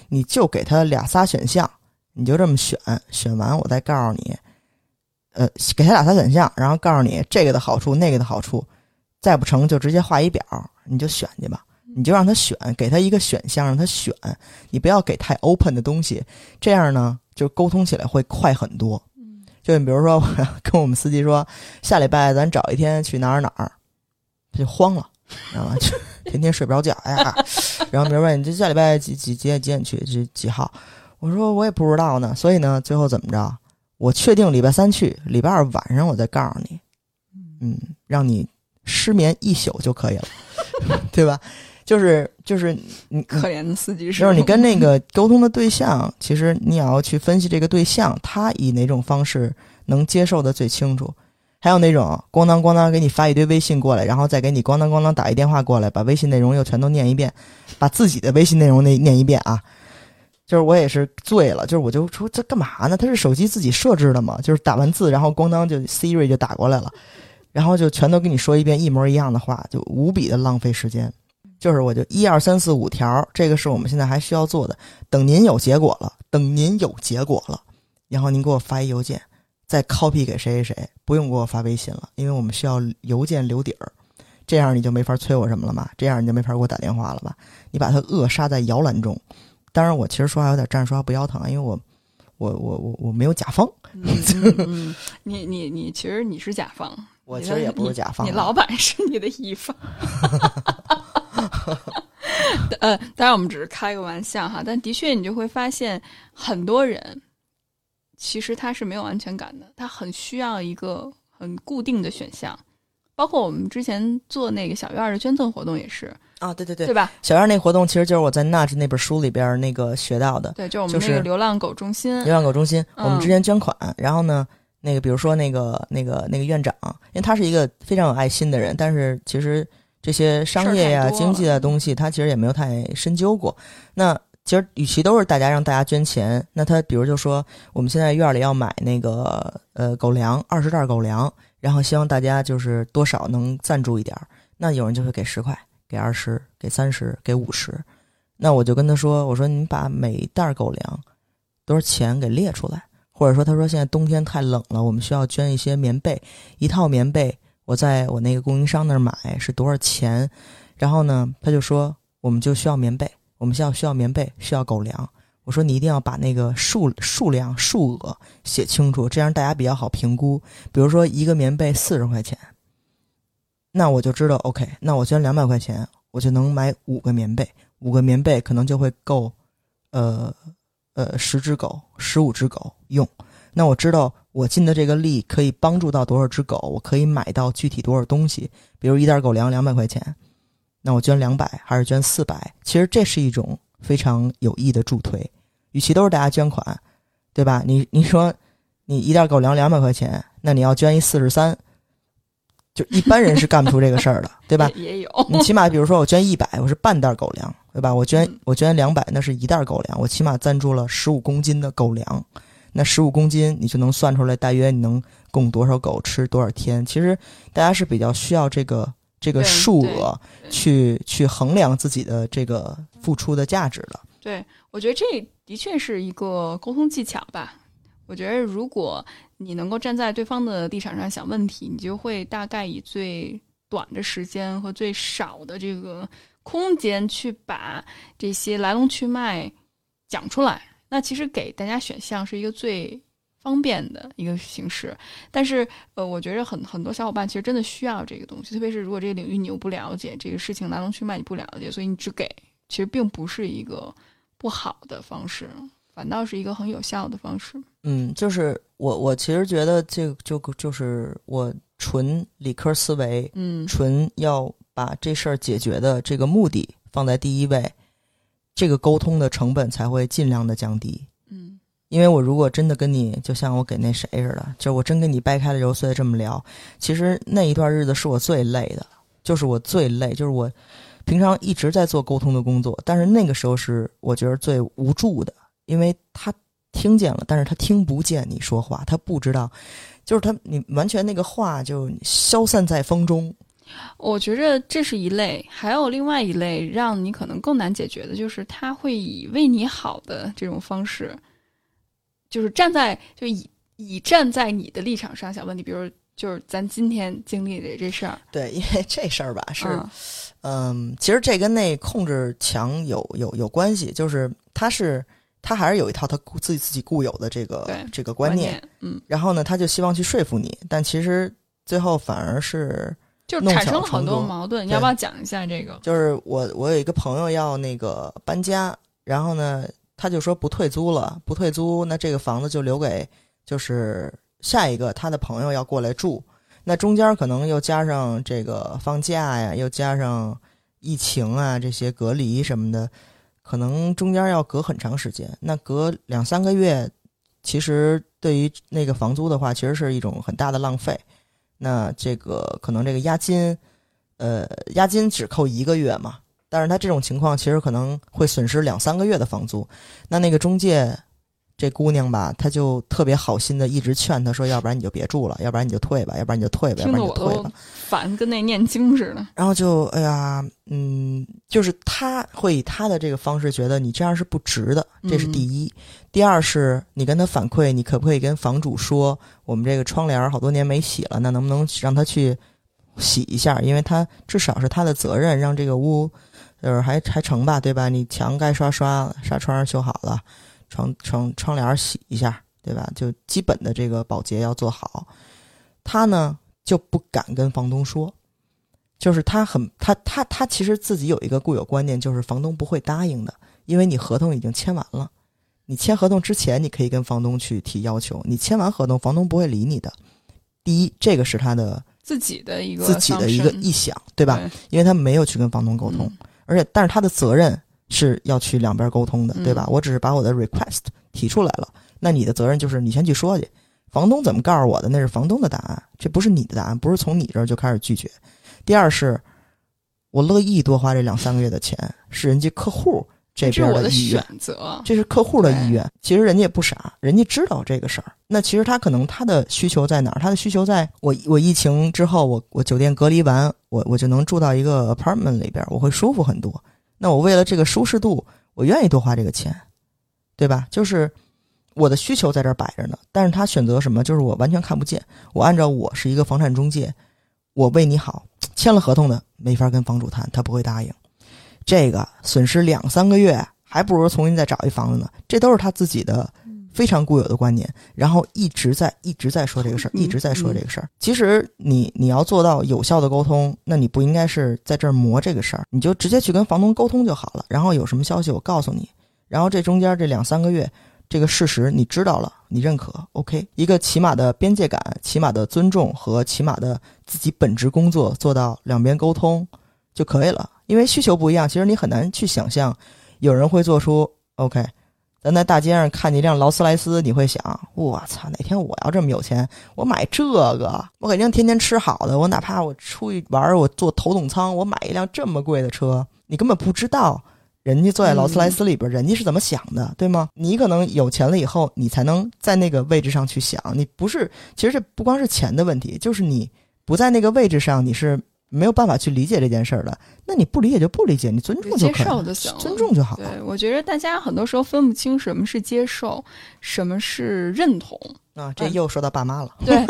你就给他俩仨选项。你就这么选，选完我再告诉你，呃，给他俩仨选项，然后告诉你这个的好处，那个的好处，再不成就直接画一表，你就选去吧。你就让他选，给他一个选项让他选，你不要给太 open 的东西，这样呢就沟通起来会快很多。就你比如说，我跟我们司机说，下礼拜咱找一天去哪儿哪儿，他就慌了，知道吗？就天天睡不着觉，哎呀，然后比如说你这下礼拜几几几点几点去，几几号？我说我也不知道呢，所以呢，最后怎么着？我确定礼拜三去，礼拜二晚上我再告诉你，嗯，让你失眠一宿就可以了，*laughs* 对吧？就是就是你可怜的司机就是你跟那个沟通的对象，其实你也要去分析这个对象，他以哪种方式能接受的最清楚。还有那种咣当咣当给你发一堆微信过来，然后再给你咣当咣当打一电话过来，把微信内容又全都念一遍，把自己的微信内容那念一遍啊。就是我也是醉了，就是我就说这干嘛呢？他是手机自己设置的嘛？就是打完字，然后咣当就 Siri 就打过来了，然后就全都跟你说一遍一模一样的话，就无比的浪费时间。就是我就一二三四五条，这个是我们现在还需要做的。等您有结果了，等您有结果了，然后您给我发一邮件，再 copy 给谁谁谁，不用给我发微信了，因为我们需要邮件留底儿。这样你就没法催我什么了嘛？这样你就没法给我打电话了吧？你把它扼杀在摇篮中。当然，我其实说话有点站着说话不腰疼啊，因为我我我我我没有甲方，嗯嗯嗯，你你你，其实你是甲方，我其实也不是甲方啊。你老板是你的乙方。*laughs* *laughs* 呃，当然我们只是开个玩笑哈，但的确你就会发现，很多人其实他是没有安全感的，他很需要一个很固定的选项。包括我们之前做那个小院儿的捐赠活动也是，啊，对对对对，吧？小院那活动其实就是我在《Nudge》那本书里边那个学到的。对，就是我们那个流浪狗中心，流浪狗中心，嗯我们之前捐款，然后呢，那个比如说那个那个那个院长，因为他是一个非常有爱心的人，但是其实这些商业呀、经济的东西，他其实也没有太深究过。那其实与其都是大家让大家捐钱，那他比如就说我们现在院里要买那个呃狗粮，二十袋狗粮，然后希望大家就是多少能赞助一点儿，那有人就会给十块，给二十，给三十，给五十。那我就跟他说，我说你把每袋狗粮多少钱给列出来，或者说他说现在冬天太冷了，我们需要捐一些棉被，一套棉被我在我那个供应商那儿买是多少钱？然后呢，他就说我们就需要棉被，我们需要需要棉被，需要狗粮。我说你一定要把那个数数量数额写清楚，这样大家比较好评估。比如说一个棉被四十块钱，那我就知道 OK，那我捐两百块钱，我就能买五个棉被，五个棉被可能就会够，呃呃十只狗、十五只狗用。那我知道我尽的这个力可以帮助到多少只狗，我可以买到具体多少东西。比如一袋狗粮两百块钱，那我捐两百还是捐四百？其实这是一种非常有益的助推。与其都是大家捐款，对吧？你你说你一袋狗粮两百块钱，那你要捐一四十三，就一般人是干不出这个事儿的，*laughs* 对吧？也也有，你起码比如说我捐一百，我是半袋狗粮，对吧？我捐嗯我捐两百，那是一袋狗粮，我起码赞助了十五公斤的狗粮。那十五公斤，你就能算出来大约你能供多少狗吃多少天。其实大家是比较需要这个这个数额去去衡量自己的这个付出的价值的。对，我觉得这的确是一个沟通技巧吧。我觉得如果你能够站在对方的立场上想问题，你就会大概以最短的时间和最少的这个空间去把这些来龙去脉讲出来。那其实给大家选项是一个最方便的一个形式，但是呃，我觉得很很多小伙伴其实真的需要这个东西，特别是如果这个领域你又不了解，这个事情来龙去脉你不了解，所以你只给，其实并不是一个不好的方式，反倒是一个很有效的方式。嗯，就是我我其实觉得这个就就是我纯理科思维，嗯纯要把这事儿解决的这个目的放在第一位，这个沟通的成本才会尽量的降低。嗯因为我如果真的跟你，就像我给那谁似的，就是我真跟你掰开了揉碎了这么聊，其实那一段日子是我最累的，就是我最累，就是我平常一直在做沟通的工作，但是那个时候是我觉得最无助的，因为他听见了，但是他听不见你说话，他不知道，就是他你完全那个话就消散在风中。我觉着这是一类，还有另外一类让你可能更难解决的，就是他会以为你好的这种方式，就是站在就以以站在你的立场上想问题，比如就是咱今天经历的这事儿，对，因为这事儿吧是，嗯嗯，其实这跟那控制强有有有关系，就是他是他还是有一套他自己自己固有的这个这个观观念，，嗯，然后呢，他就希望去说服你，但其实最后反而是就产生了很多矛盾。你要不要讲一下这个？就是我我有一个朋友要那个搬家，然后呢，他就说不退租了，不退租，那这个房子就留给就是下一个他的朋友要过来住，那中间可能又加上这个放假呀，又加上疫情啊这些隔离什么的，可能中间要隔很长时间，那隔两三个月，其实对于那个房租的话，其实是一种很大的浪费。那这个可能这个押金，呃，押金只扣一个月嘛，但是他这种情况其实可能会损失两三个月的房租。那那个中介这姑娘吧，她就特别好心的一直劝他说，要不然你就别住了，要不然你就退吧，要不然你就退吧，要不然你就退吧。烦，跟那念经似的。然后就哎呀，嗯，就是他会以他的这个方式觉得你这样是不值的，这是第一。第二是你跟他反馈，你可不可以跟房主说，我们这个窗帘好多年没洗了，那能不能让他去洗一下？因为他至少是他的责任，让这个屋就是还还成吧，对吧？你墙该刷刷了，纱窗修好了，窗窗窗帘儿洗一下，对吧？就基本的这个保洁要做好。他呢就不敢跟房东说。就是他很他他他其实自己有一个固有观念，就是房东不会答应的，因为你合同已经签完了。你签合同之前，你可以跟房东去提要求；你签完合同，房东不会理你的。第一，这个是他的自己的一个自己的一个臆想，对对吧？？因为他没有去跟房东沟通，嗯而且但是他的责任是要去两边沟通的，嗯对吧？我只是把我的 request 提出来了，那你的责任就是你先去说去，房东怎么告诉我的那是房东的答案，这不是你的答案，不是从你这儿就开始拒绝。第二是，我乐意多花这两三个月的钱，是人家客户这这是我的意愿选。择。这是客户的意愿。其实人家也不傻，人家知道这个事儿。那其实他可能他的需求在哪儿？他的需求在我我疫情之后，我我酒店隔离完，我我就能住到一个 apartment 里边，我会舒服很多。那我为了这个舒适度，我愿意多花这个钱，对吧？就是我的需求在这儿摆着呢。但是他选择什么？就是我完全看不见。我按照我是一个房产中介，我为你好，签了合同的没法跟房主谈，他不会答应。这个损失两三个月，还不如重新再找一房子呢。这都是他自己的非常固有的观念，然后一直在一直在说这个事儿，嗯一直在说这个事儿。其实你你要做到有效的沟通，那你不应该是在这儿磨这个事儿，你就直接去跟房东沟通就好了。然后有什么消息我告诉你，然后这中间这两三个月。这个事实你知道了，你认可，OK，一个起码的边界感、起码的尊重和起码的自己本职工作做到两边沟通就可以了。因为需求不一样，其实你很难去想象有人会做出 OK。咱在大街上看见一辆劳斯莱斯，你会想：我操，哪天我要这么有钱，我买这个，我肯定天天吃好的。我哪怕我出去玩，我坐头等舱，我买一辆这么贵的车，你根本不知道人家坐在劳斯莱斯里边，人家是怎么想的，对吗？你可能有钱了以后，你才能在那个位置上去想。你不是，其实这不光是钱的问题，就是你不在那个位置上，你是没有办法去理解这件事儿的。那你不理解就不理解，你尊重就接可以了，受就行了尊重就好了。对，我觉得大家很多时候分不清什么是接受，什么是认同。啊，这又说到爸妈了。对，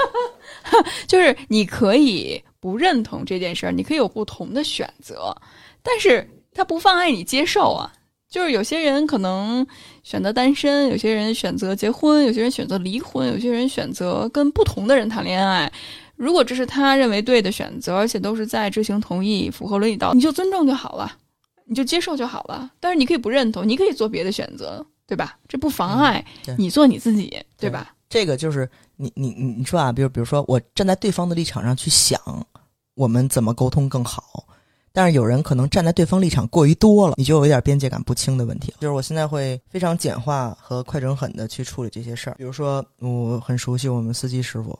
*laughs* 就是你可以不认同这件事儿，你可以有不同的选择，但是它不妨碍你接受啊。就是有些人可能选择单身，有些人选择结婚，有些人选择离婚，有些人选择跟不同的人谈恋爱。如果这是他认为对的选择，而且都是在知情同意、符合伦理道德，你就尊重就好了，你就接受就好了。但是你可以不认同，你可以做别的选择，对吧？这不妨碍你做你自己，对对吧？这个就是你你你你说啊，比如比如说，我站在对方的立场上去想，我们怎么沟通更好。但是有人可能站在对方立场过于多了，你就有一点边界感不清的问题了。就是我现在会非常简化和快准狠的去处理这些事儿。比如说，我很熟悉我们司机师傅，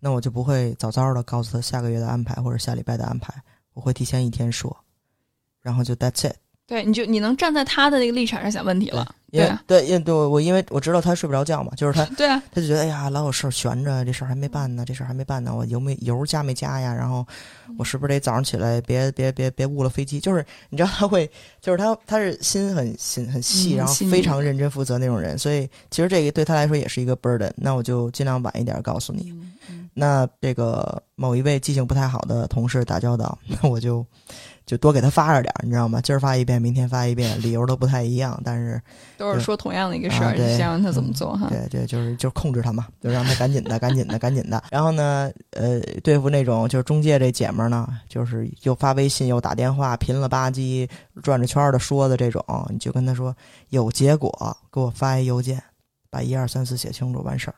那我就不会早早的告诉他下个月的安排或者下礼拜的安排，我会提前一天说，然后就 that's it。对，你就你能站在他的那个立场上想问题了，对因为对我我因为我知道他睡不着觉嘛，就是他 *laughs* 对啊，他就觉得哎呀，老有事儿悬着，这事儿还没办呢，这事儿还没办呢，我油没油加没加呀？然后我是不是得早上起来别别别别误了飞机？就是你知道他会，就是他他是心很心很细，然后非常认真负责那种人，所以其实这个对他来说也是一个 burden。那我就尽量晚一点告诉你。那这个某一位记性不太好的同事打交道，*laughs* 那我就就多给他发着点儿，你知道吗？今儿发一遍，明天发一遍，理由都不太一样，但是 *laughs* 都是说同样的一个事儿，啊对想让他怎么做哈？对对，就是就是控制他嘛，就让他赶紧的、赶紧的、赶紧的。然后呢，呃，对付那种就是中介这姐们儿呢，就是又发微信又打电话，贫了吧唧转着圈儿的说的这种，你就跟他说有结果，给我发一邮件，把一二三四写清楚，完事儿。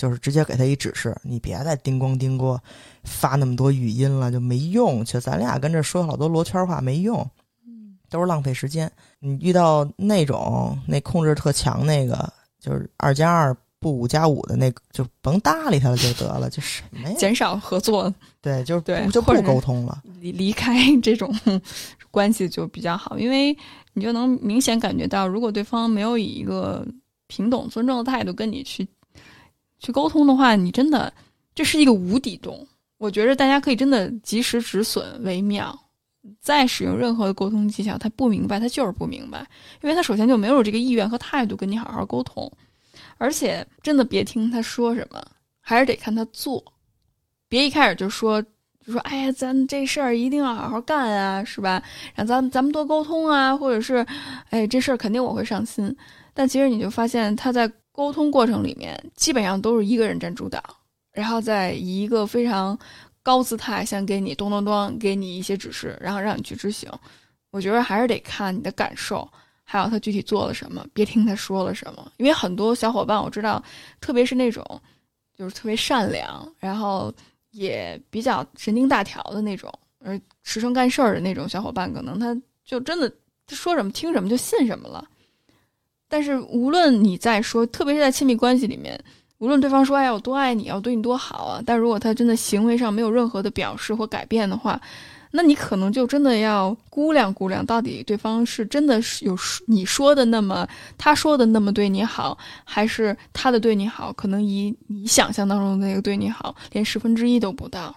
就是直接给他一指示，你别再叮咣叮咣发那么多语音了，就没用。其实咱俩跟这说好多罗圈话没用，都是浪费时间。你遇到那种那控制特强那个，就是二加二不五加五的那个，就甭搭理他了就得了，就什么呀？减少合作，对，就是对不就不沟通了。离离开 *laughs* 这种 *laughs* 关系就比较好，因为你就能明显感觉到，如果对方没有以一个平等、尊重的态度跟你去去沟通的话，你真的这是一个无底洞。我觉得大家可以真的及时止损为妙。再使用任何的沟通技巧，他不明白，他就是不明白，因为他首先就没有这个意愿和态度跟你好好沟通，而且真的别听他说什么，还是得看他做，别一开始就说就说，哎呀，咱这事儿一定要好好干啊，是吧？让咱咱们多沟通啊，或者是，哎，这事儿肯定我会上心。但其实你就发现他在沟通过程里面，基本上都是一个人占主导，然后再以一个非常高姿态，先给你咚咚咚给你一些指示，然后让你去执行。我觉得还是得看你的感受，还有他具体做了什么，别听他说了什么。因为很多小伙伴我知道，特别是那种就是特别善良，然后。也比较神经大条的那种，而实诚干事儿的那种小伙伴，可能他就真的他说什么听什么就信什么了。但是无论你在说，特别是在亲密关系里面，无论对方说“哎呀，我多爱你，我对你多好啊”，但如果他真的行为上没有任何的表示或改变的话，那你可能就真的要估量估量，到底对方是真的是有你说的那么他说的那么对你好，还是他的对你好，可能以你想象当中的那个对你好，连十分之一都不到。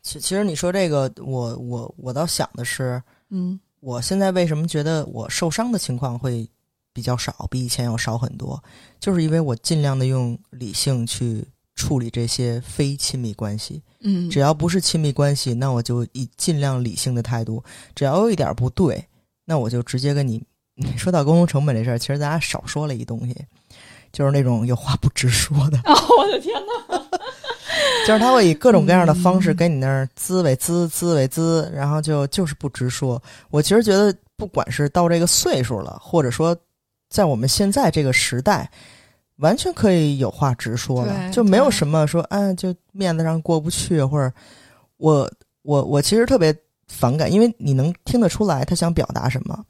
其其实你说这个，我我我倒想的是，嗯我现在为什么觉得我受伤的情况会比较少，比以前要少很多，就是因为我尽量的用理性去处理这些非亲密关系。嗯，只要不是亲密关系，那我就以尽量理性的态度。只要有一点不对，那我就直接跟你。说到沟通成本这事儿，其实咱俩少说了一东西，就是那种有话不直说的，哦，我的天哪！就是他会以各种各样的方式跟你那儿滋味滋滋味滋，然后就就是不直说。我其实觉得，不管是到这个岁数了，或者说在我们现在这个时代。完全可以有话直说了，就没有什么说啊，就面子上过不去，或者我我我其实特别反感，因为你能听得出来他想表达什么，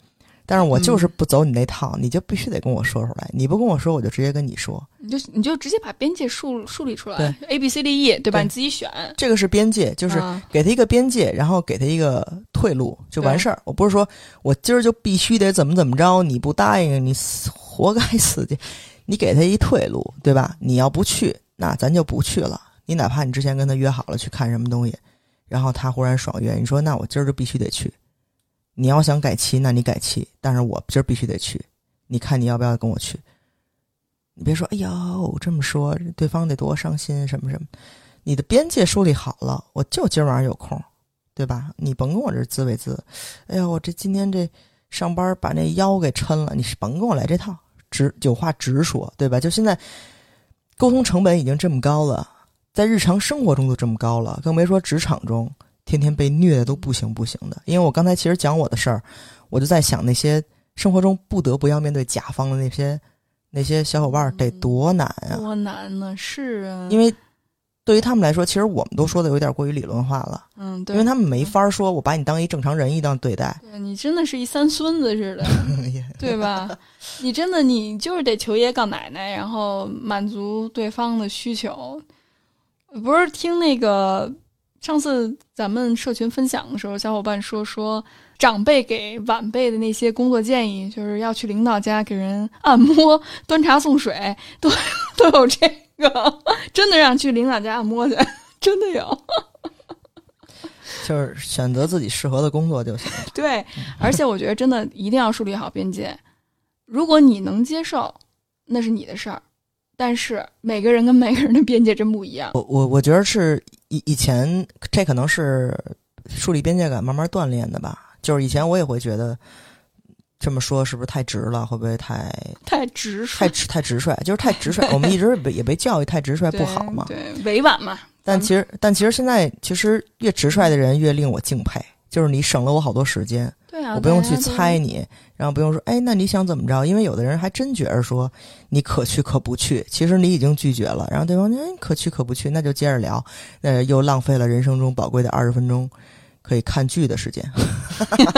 但是我就是嗯不走你那套，你就必须得跟我说出来，你不跟我说，我就直接跟你说，你就你就直接把边界树树立出来对，A B C D E，对吧？对你自己选，这个是边界，就是啊给他一个边界，然后给他一个退路就完事儿。我不是说我今儿就必须得怎么怎么着，你不答应你死活该死去。你给他一退路，对吧？你要不去，那咱就不去了。你哪怕你之前跟他约好了去看什么东西，然后他忽然爽约，你说那我今儿就必须得去。你要想改期，那你改期，但是我今儿必须得去。你看你要不要跟我去？你别说，哎呦，这么说对方得多伤心什么什么。你的边界树立好了，我就今儿晚上有空，对吧？你甭跟我这滋味滋。哎呀，我这今天这上班把那腰给抻了，你是甭跟我来这套，直有话直说，对吧？就现在沟通成本已经这么高了，在日常生活中都这么高了，更别说职场中天天被虐的都不行不行的。因为我刚才其实讲我的事儿，我就在想那些生活中不得不要面对甲方的那些那些小伙伴得多难啊！多难呢？是啊，因为对于他们来说，其实我们都说的有点过于理论化了，嗯，对，因为他们没法说我把你当一正常人一样对待，对你真的是一三孙子似的，*laughs* 对吧？你真的你就是得求爷告奶奶，然后满足对方的需求。不是听那个上次咱们社群分享的时候，小伙伴说说长辈给晚辈的那些工作建议，就是要去领导家给人按摩、*laughs* 端茶送水，都 *laughs* 都有这个，真的让去领导家按摩去，真的有。*laughs* 就是选择自己适合的工作就行。对，而且我觉得真的一定要树立好边界。如果你能接受，那是你的事儿。但是每个人跟每个人的边界真不一样。我我我觉得是以以前这可能是树立边界感慢慢锻炼的吧。就是以前我也会觉得这么说是不是太直了？会不会太 *laughs* 太直率太率直太直率？就是太直率。*laughs* 我们一直被也被教育太直率不好嘛。对委婉嘛。但其实但其实现在其实越直率的人越令我敬佩。就是你省了我好多时间，对啊，我不用去猜你，然后不用说，哎，那你想怎么着？因为有的人还真觉着说你可去可不去，其实你已经拒绝了，然后对方哎可去可不去，那就接着聊，那又浪费了人生中宝贵的二十分钟可以看剧的时间。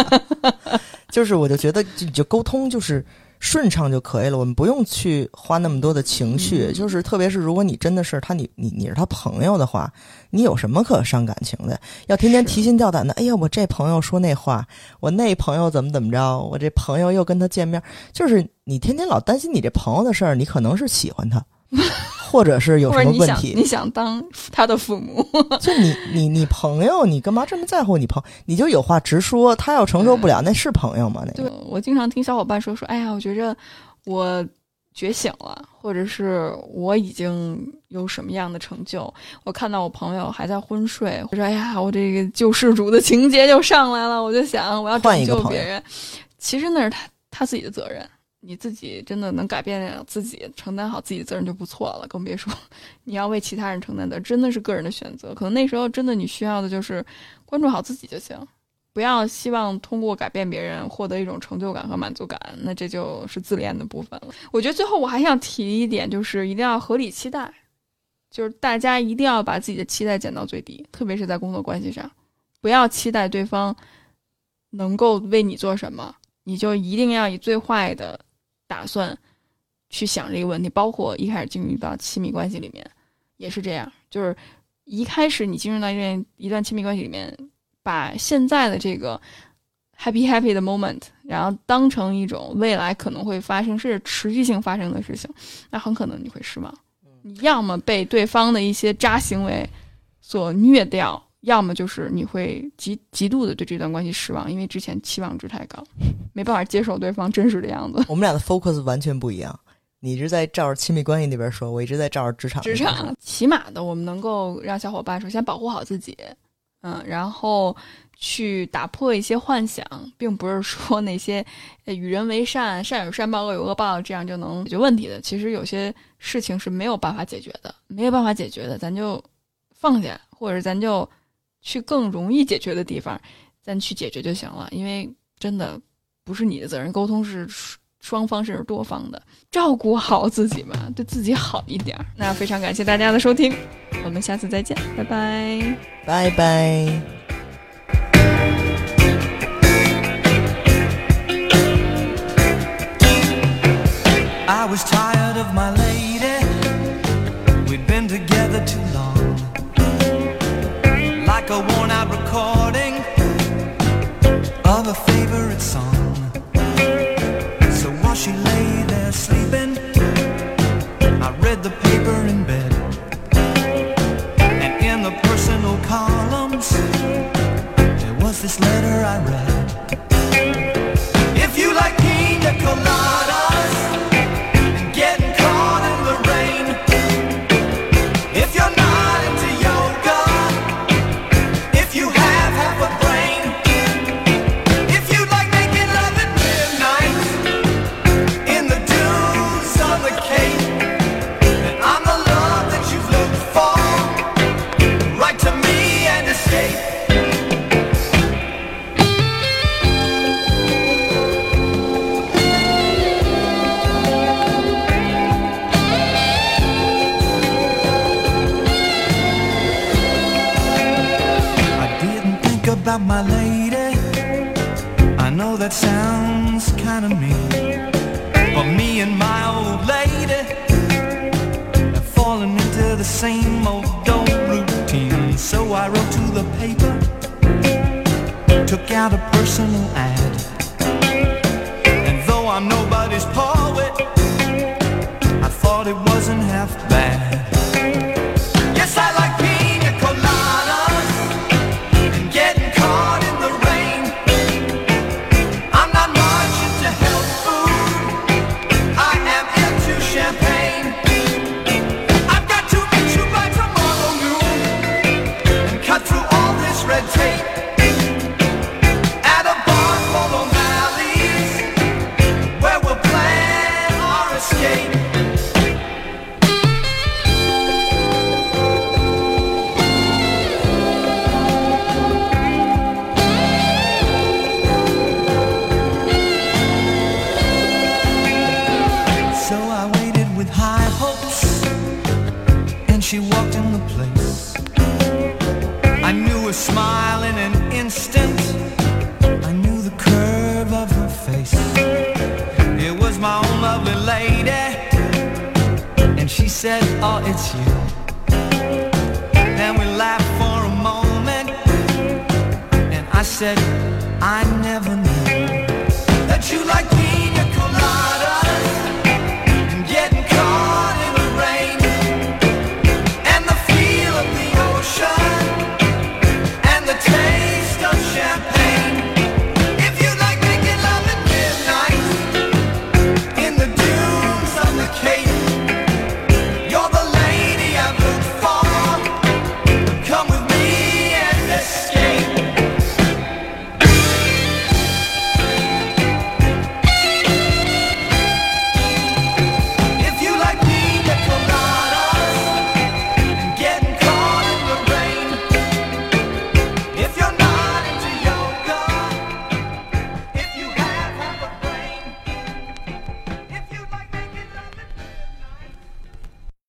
*laughs* 就是我就觉得就就沟通就是顺畅就可以了，我们不用去花那么多的情绪。就是特别是如果你真的是他，你你你是他朋友的话，你有什么可伤感情的？要天天提心吊胆的。哎呀，我这朋友说那话，我那朋友怎么怎么着，我这朋友又跟他见面，就是你天天老担心你这朋友的事儿，你可能是喜欢他。*laughs* 或者是有什么问题？你想当他的父母？*laughs* 就你你你朋友，你干嘛这么在乎你朋？你就有话直说。他要承受不了，那是朋友吗？那对我经常听小伙伴说说，哎呀，我觉着我觉醒了，或者是我已经有什么样的成就。我看到我朋友还在昏睡，我说，哎呀，我这个救世主的情节就上来了。我就想，我要拯救别人。其实那是他他自己的责任。你自己真的能改变自己，承担好自己的责任就不错了，更别说 *laughs* 你要为其他人承担的，真的是个人的选择。可能那时候真的你需要的就是关注好自己就行，不要希望通过改变别人获得一种成就感和满足感，那这就是自恋的部分了。我觉得最后我还想提一点，就是一定要合理期待，就是大家一定要把自己的期待减到最低，特别是在工作关系上，不要期待对方能够为你做什么，你就一定要以最坏的。打算去想这个问题，包括一开始进入到亲密关系里面，也是这样。就是一开始你进入到一段一段亲密关系里面，把现在的这个 happy happy 的 moment，然后当成一种未来可能会发生甚至持续性发生的事情，那很可能你会失望。你要么被对方的一些渣行为所虐掉。要么就是你会极极度的对这段关系失望，因为之前期望值太高，没办法接受对方真实的样子。*laughs* 我们俩的 focus 完全不一样，你一直在照着亲密关系那边说，我一直在照着职场。职场起码的，我们能够让小伙伴首先保护好自己，嗯，然后去打破一些幻想，并不是说那些与人为善，善有善报，恶有恶报，这样就能解决问题的。其实有些事情是没有办法解决的，没有办法解决的，咱就放下，或者咱就。去更容易解决的地方，咱去解决就行了。因为真的不是你的责任，沟通是双方甚至多方的，照顾好自己嘛，对自己好一点。那非常感谢大家的收听，我们下次再见，拜拜，拜拜。I was tired of my lady.